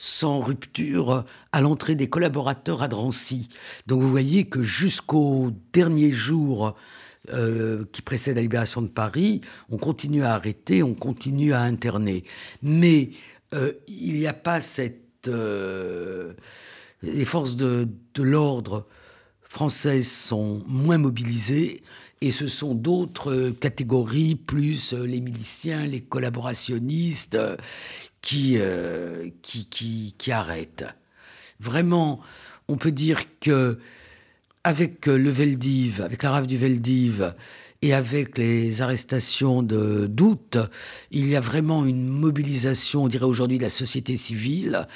sans rupture à l'entrée des collaborateurs à Drancy. Donc vous voyez que jusqu'au dernier jour euh, qui précède la libération de Paris, on continue à arrêter, on continue à interner. Mais il n'y a pas cette euh, les forces de, l'ordre françaises sont moins mobilisées et ce sont d'autres catégories, plus les miliciens, les collaborationnistes, qui, euh, qui, qui, qui, arrêtent. Vraiment, on peut dire que avec le Veldiv, avec la rave du Veldiv, et avec les arrestations d'août, il y a vraiment une mobilisation, on dirait aujourd'hui, de la société civile.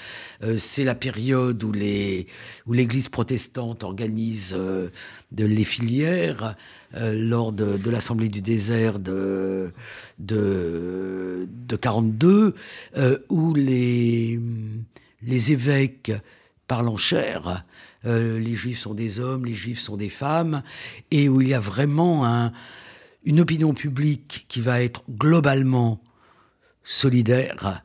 Euh, c'est la période où l'Église protestante organise euh, de, les filières euh, lors de, l'Assemblée du désert de, de, de 42, où les, les évêques parlent en chair. Les juifs sont des hommes, les juifs sont des femmes, et où il y a vraiment un, une opinion publique qui va être globalement solidaire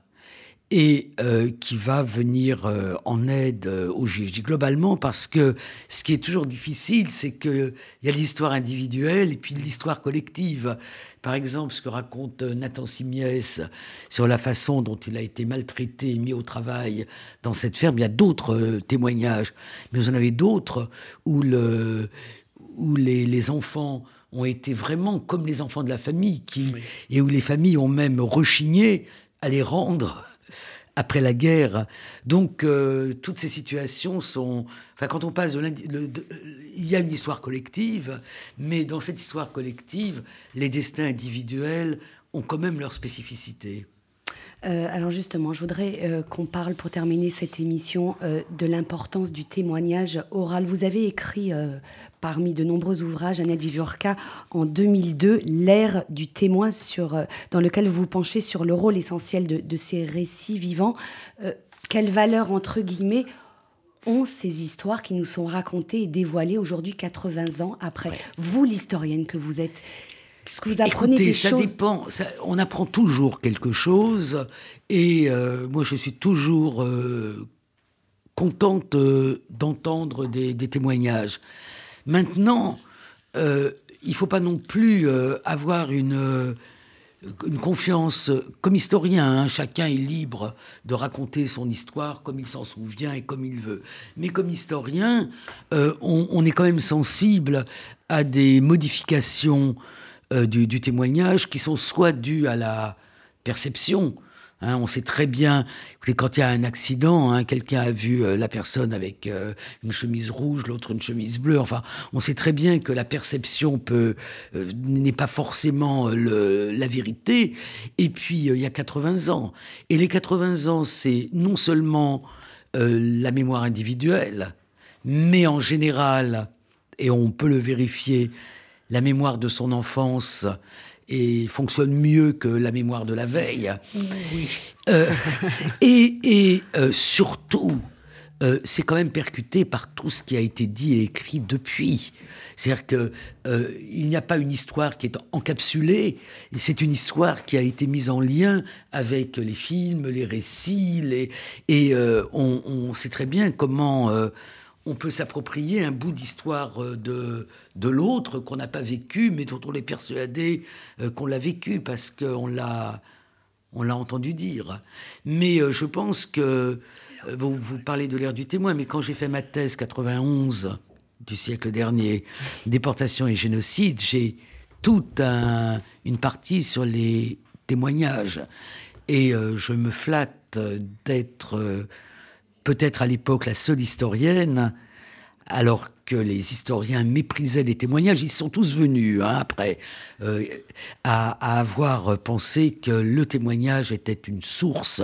et euh, qui va venir euh, en aide euh, aux Juifs. Je dis globalement parce que ce qui est toujours difficile, c'est qu'il y a l'histoire individuelle et puis l'histoire collective. Par exemple, ce que raconte Nathan Simiès sur la façon dont il a été maltraité et mis au travail dans cette ferme, il y a d'autres témoignages, mais vous en avez d'autres où, le, où les, les enfants ont été vraiment comme les enfants de la famille, qui, et où les familles ont même rechigné à les rendre après la guerre. Donc, euh, toutes ces situations sont. Enfin, quand on passe de, Il y a une histoire collective, mais dans cette histoire collective, les destins individuels ont quand même leur spécificité. Euh, alors justement, je voudrais euh, qu'on parle pour terminer cette émission de l'importance du témoignage oral. Vous avez écrit parmi de nombreux ouvrages, Annette Viviorca, en 2002, L'ère du témoin, sur, euh, dans lequel vous penchez sur le rôle essentiel de, ces récits vivants. Euh, quelle valeur, entre guillemets, ont ces histoires qui nous sont racontées et dévoilées aujourd'hui, 80 ans après? Vous, l'historienne que vous êtes, est-ce que vous apprenez des ça choses dépend. on apprend toujours quelque chose. Et euh, moi, je suis toujours contente d'entendre des, des, témoignages. Maintenant, euh, il ne faut pas non plus euh, avoir une, euh, une, confiance comme historien. Hein. chacun est libre de raconter son histoire comme il s'en souvient et comme il veut. Mais comme historien, on, est quand même sensible à des modifications du, du, témoignage qui sont soit dues à la perception Hein, on sait très bien, quand il y a un accident, hein, quelqu'un a vu euh, la personne avec euh, une chemise rouge, l'autre une chemise bleue. Enfin, on sait très bien que la perception peut euh, n'est pas forcément la vérité. Et puis il y a 80 ans. Et les 80 ans, c'est non seulement la mémoire individuelle, mais en général, et on peut le vérifier, la mémoire de son enfance et fonctionne mieux que la mémoire de la veille. Oui. Euh, et, euh, surtout, euh, c'est quand même percuté par tout ce qui a été dit et écrit depuis. C'est-à-dire qu'il n'y a pas une histoire qui est encapsulée, c'est une histoire qui a été mise en lien avec les films, les récits, et on, on, sait très bien comment on peut s'approprier un bout d'histoire euh, de, l'autre qu'on n'a pas vécu, mais dont on est persuadé euh, qu'on l'a vécu parce qu'on l'a, on l'a entendu dire. Mais euh, je pense que, vous, vous parlez de l'ère du témoin, mais quand j'ai fait ma thèse 91 du siècle dernier, déportation et génocide, j'ai toute une partie sur les témoignages. Et je me flatte d'être peut-être à l'époque la seule historienne, alors que les historiens méprisaient les témoignages, ils sont tous venus hein, après euh, à, avoir pensé que le témoignage était une source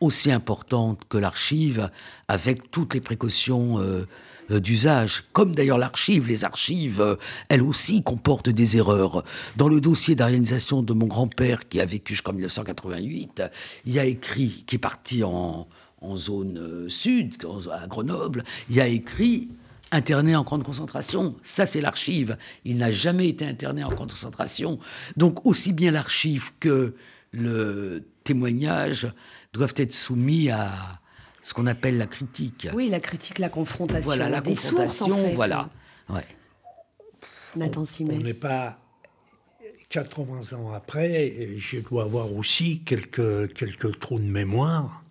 aussi importante que l'archive, avec toutes les précautions euh, euh, d'usage, comme d'ailleurs l'archive. Les archives, elles aussi, comportent des erreurs. Dans le dossier d'organisation de mon grand-père, qui a vécu jusqu'en 1988, il y a écrit, qui est parti en, en zone euh, sud, à Grenoble, il y a écrit interné en camp de concentration. Ça, c'est l'archive. Il n'a jamais été interné en camp de concentration. Donc, aussi bien l'archive que le témoignage doivent être soumis à ce qu'on appelle la critique. Oui, la critique, la confrontation. Voilà, la confrontation, voilà. Ouais. Nathan On n'est pas 80 ans après, je dois avoir aussi quelques, quelques trous de mémoire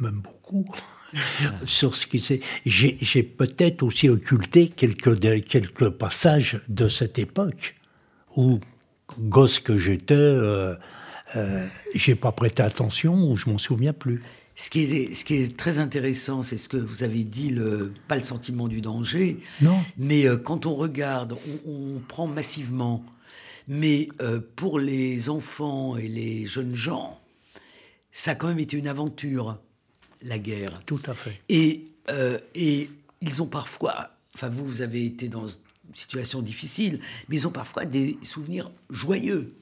même beaucoup, sur ce qui s'est. J'ai peut-être aussi occulté quelques, quelques passages de cette époque où, gosse que j'étais, euh, euh, j'ai pas prêté attention ou je m'en souviens plus. Ce qui, est, ce qui est très intéressant, c'est ce que vous avez dit, le, pas le sentiment du danger, non. mais euh, quand on regarde, on, prend massivement. Mais pour les enfants et les jeunes gens, ça a quand même été une aventure la guerre. Tout à fait. Et, euh, et ils ont parfois, enfin vous, vous avez été dans une situation difficile, mais ils ont parfois des souvenirs joyeux.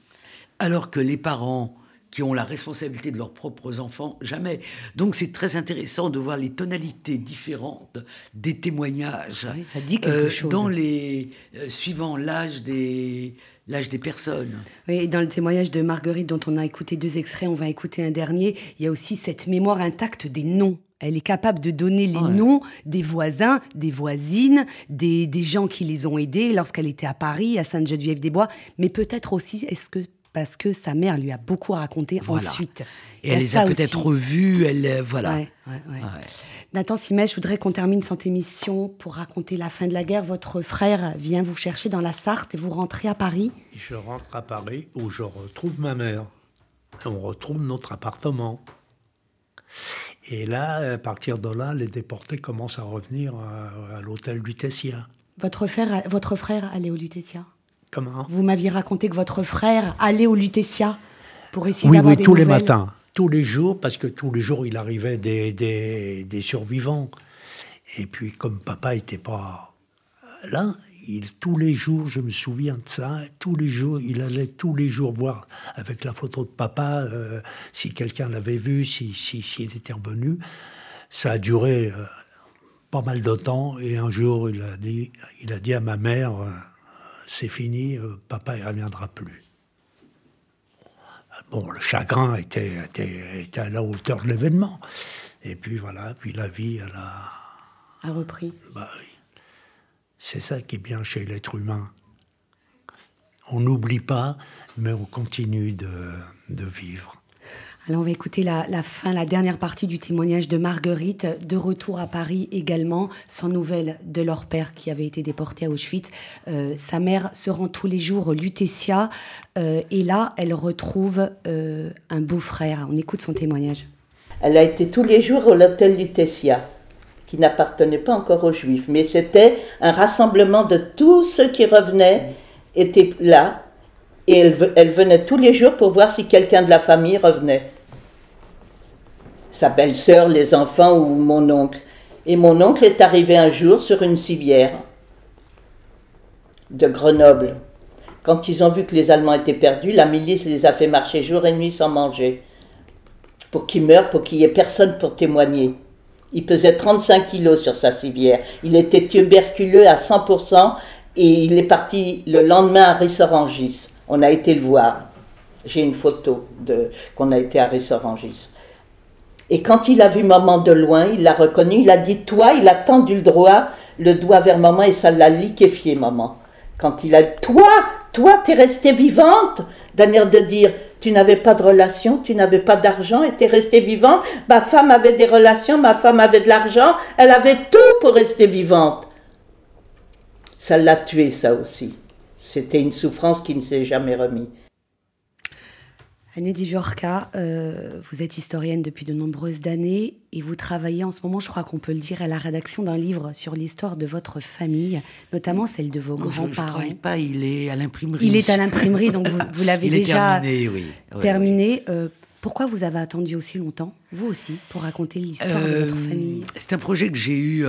Alors que les parents qui ont la responsabilité de leurs propres enfants, jamais. Donc c'est très intéressant de voir les tonalités différentes des témoignages ça dit quelque euh, chose. dans les euh, suivant l'âge des l'âge des personnes. Oui, dans le témoignage de Marguerite dont on a écouté deux extraits, on va écouter un dernier, il y a aussi cette mémoire intacte des noms. Elle est capable de donner les noms des voisins, des voisines, des, des gens qui les ont aidés lorsqu'elle était à Paris, à Sainte-Geneviève-des-Bois, mais peut-être aussi, est-ce que parce que sa mère lui a beaucoup raconté ensuite. Et elle les a peut-être revues, elle, euh, voilà. Ouais, Nathan Simet, je voudrais qu'on termine cette émission pour raconter la fin de la guerre. Votre frère vient vous chercher dans la Sarthe et vous rentrez à Paris Je rentre à Paris où je retrouve ma mère. On retrouve notre appartement. Et là, à partir de là, les déportés commencent à revenir à, l'hôtel Lutetia. Votre frère, votre frère allait au Lutetia? Comment Vous m'aviez raconté que votre frère allait au Lutetia pour essayer oui, d'avoir oui, tous les matins tous les jours, parce que tous les jours, il arrivait des, des, survivants. Et puis, comme papa n'était pas là, il, tous les jours, je me souviens de ça, tous les jours, il allait tous les jours voir avec la photo de papa euh, si quelqu'un l'avait vu, s'il si, si, était revenu. Ça a duré euh, pas mal de temps, et un jour, il a dit, il a dit à ma mère, euh, c'est fini, papa ne reviendra plus. Bon, le chagrin était, était, à la hauteur de l'événement. Et puis voilà, puis la vie, elle a. A repris. Bah, C'est ça qui est bien chez l'être humain. On n'oublie pas, mais on continue de, de vivre. Alors on va écouter la, fin, la dernière partie du témoignage de Marguerite, de retour à Paris également, sans nouvelles de leur père qui avait été déporté à Auschwitz. Euh, sa mère se rend tous les jours au Lutetia euh, et là elle retrouve euh, un beau-frère. On écoute son témoignage. Elle a été tous les jours au l'hôtel Lutetia qui n'appartenait pas encore aux Juifs, mais c'était un rassemblement de tous ceux qui revenaient, étaient là, et elle, venait tous les jours pour voir si quelqu'un de la famille revenait sa belle-sœur, les enfants ou mon oncle. Et mon oncle est arrivé un jour sur une civière de Grenoble. Quand ils ont vu que les Allemands étaient perdus, la milice les a fait marcher jour et nuit sans manger. Pour qu'ils meurent, pour qu'il n'y ait personne pour témoigner. Il pesait 35 kilos sur sa civière. Il était tuberculeux à 100% et il est parti le lendemain à Rissorangis. On a été le voir. J'ai une photo qu'on a été à Rissorangis. Et quand il a vu maman de loin, il l'a reconnu, il a dit Toi, il a tendu le doigt, le doigt vers maman et ça l'a liquéfié, maman. Quand il a Toi, toi, t'es restée vivante d'un air de dire Tu n'avais pas de relation, tu n'avais pas d'argent et t'es restée vivante. Ma femme avait des relations, ma femme avait de l'argent, elle avait tout pour rester vivante. Ça l'a tué, ça aussi. C'était une souffrance qui ne s'est jamais remise. Année Divorca, euh, vous êtes historienne depuis de nombreuses années et vous travaillez en ce moment, je crois qu'on peut le dire, à la rédaction d'un livre sur l'histoire de votre famille, notamment celle de vos grands-parents. Je ne travaille pas, il est à l'imprimerie. Il est à l'imprimerie, donc vous, l'avez <laughs> déjà terminé. Oui. terminé. Euh, pourquoi vous avez attendu aussi longtemps, vous aussi, pour raconter l'histoire de votre euh, famille? C'est un projet que j'ai eu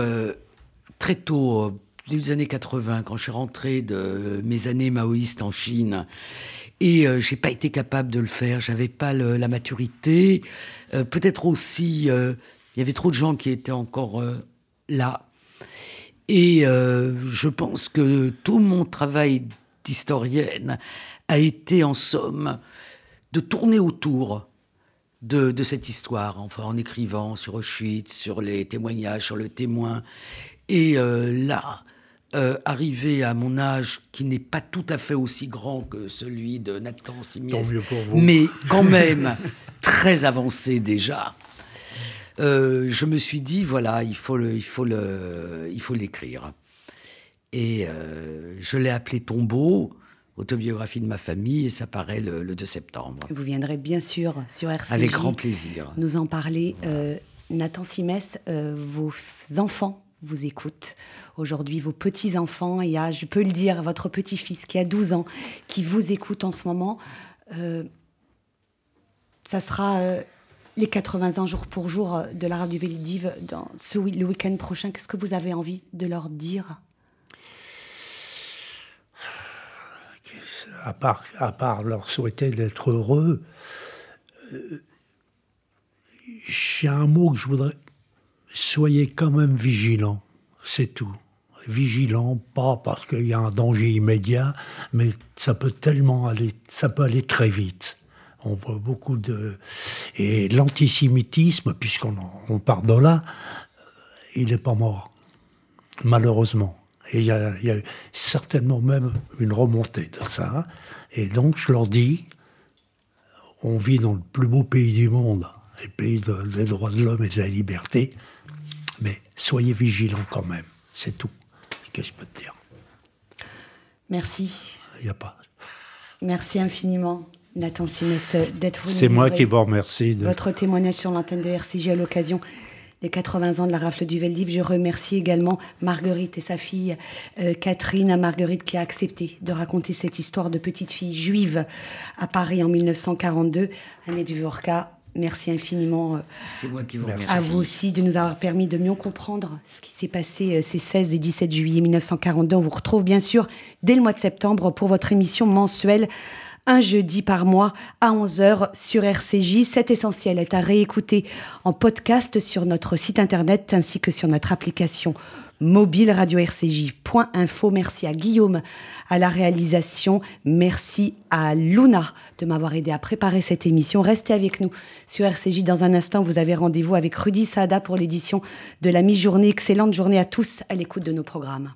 très tôt, des années 80, quand je suis rentré de mes années maoïstes en Chine. Et euh, j'ai pas été capable de le faire. J'avais pas la maturité. Euh, peut-être aussi, euh, il y avait trop de gens qui étaient encore là. Et je pense que tout mon travail d'historienne a été, en somme, de tourner autour de, de, cette histoire, enfin en écrivant sur Auschwitz, sur les témoignages, sur le témoin. Et là, euh, arrivé à mon âge, qui n'est pas tout à fait aussi grand que celui de Nathan Simiès, mais <laughs> quand même très avancé déjà, euh, je me suis dit voilà, il faut le, il faut le, il faut l'écrire. Et euh, je l'ai appelé Tombeau, autobiographie de ma famille, et ça paraît le, 2 septembre. Vous viendrez bien sûr sur RCJ. Avec grand plaisir. Nous en parler. Nathan Simès, vos enfants vous écoutent aujourd'hui, vos petits-enfants, et à, je peux le dire, votre petit-fils qui a 12 ans, qui vous écoute en ce moment, euh, ça sera euh, les 80 ans jour pour jour euh, de l'art du Veldiv dans ce, le week-end prochain. Qu'est-ce que vous avez envie de leur dire? À part leur souhaiter d'être heureux, j'ai un mot que je voudrais. Soyez quand même vigilants, c'est tout vigilant, pas parce qu'il y a un danger immédiat, mais ça peut tellement aller, ça peut aller très vite. On voit beaucoup de... Et l'antisémitisme, puisqu'on on part de là, il n'est pas mort, malheureusement. Et il y, a, certainement même une remontée de ça. Et donc, je leur dis, on vit dans le plus beau pays du monde, le pays des droits de l'homme et de la liberté, mais soyez vigilants quand même, c'est tout que je peux te dire? Merci. Il n'y a pas. Merci infiniment, Nathan Simès, d'être venu. C'est moi qui vous remercie. De... Votre témoignage sur l'antenne de RCJ à l'occasion des 80 ans de la rafle du Veldiv. Je remercie également Marguerite et sa fille euh, Catherine, Marguerite qui a accepté de raconter cette histoire de petite fille juive à Paris en 1942, année du Vorka. Merci infiniment euh, moi qui vous à vous aussi de nous avoir permis de mieux comprendre ce qui s'est passé euh, ces 16 et 17 juillet 1942. On vous retrouve bien sûr dès le mois de septembre pour votre émission mensuelle un jeudi par mois à 11h sur RCJ. Cet essentiel est à réécouter en podcast sur notre site internet ainsi que sur notre application mobile radio rcj.info. Merci à Guillaume à la réalisation. Merci à Luna de m'avoir aidé à préparer cette émission. Restez avec nous sur RCJ. Dans un instant, vous avez rendez-vous avec Rudy Sada pour l'édition de la mi-journée. Excellente journée à tous à l'écoute de nos programmes.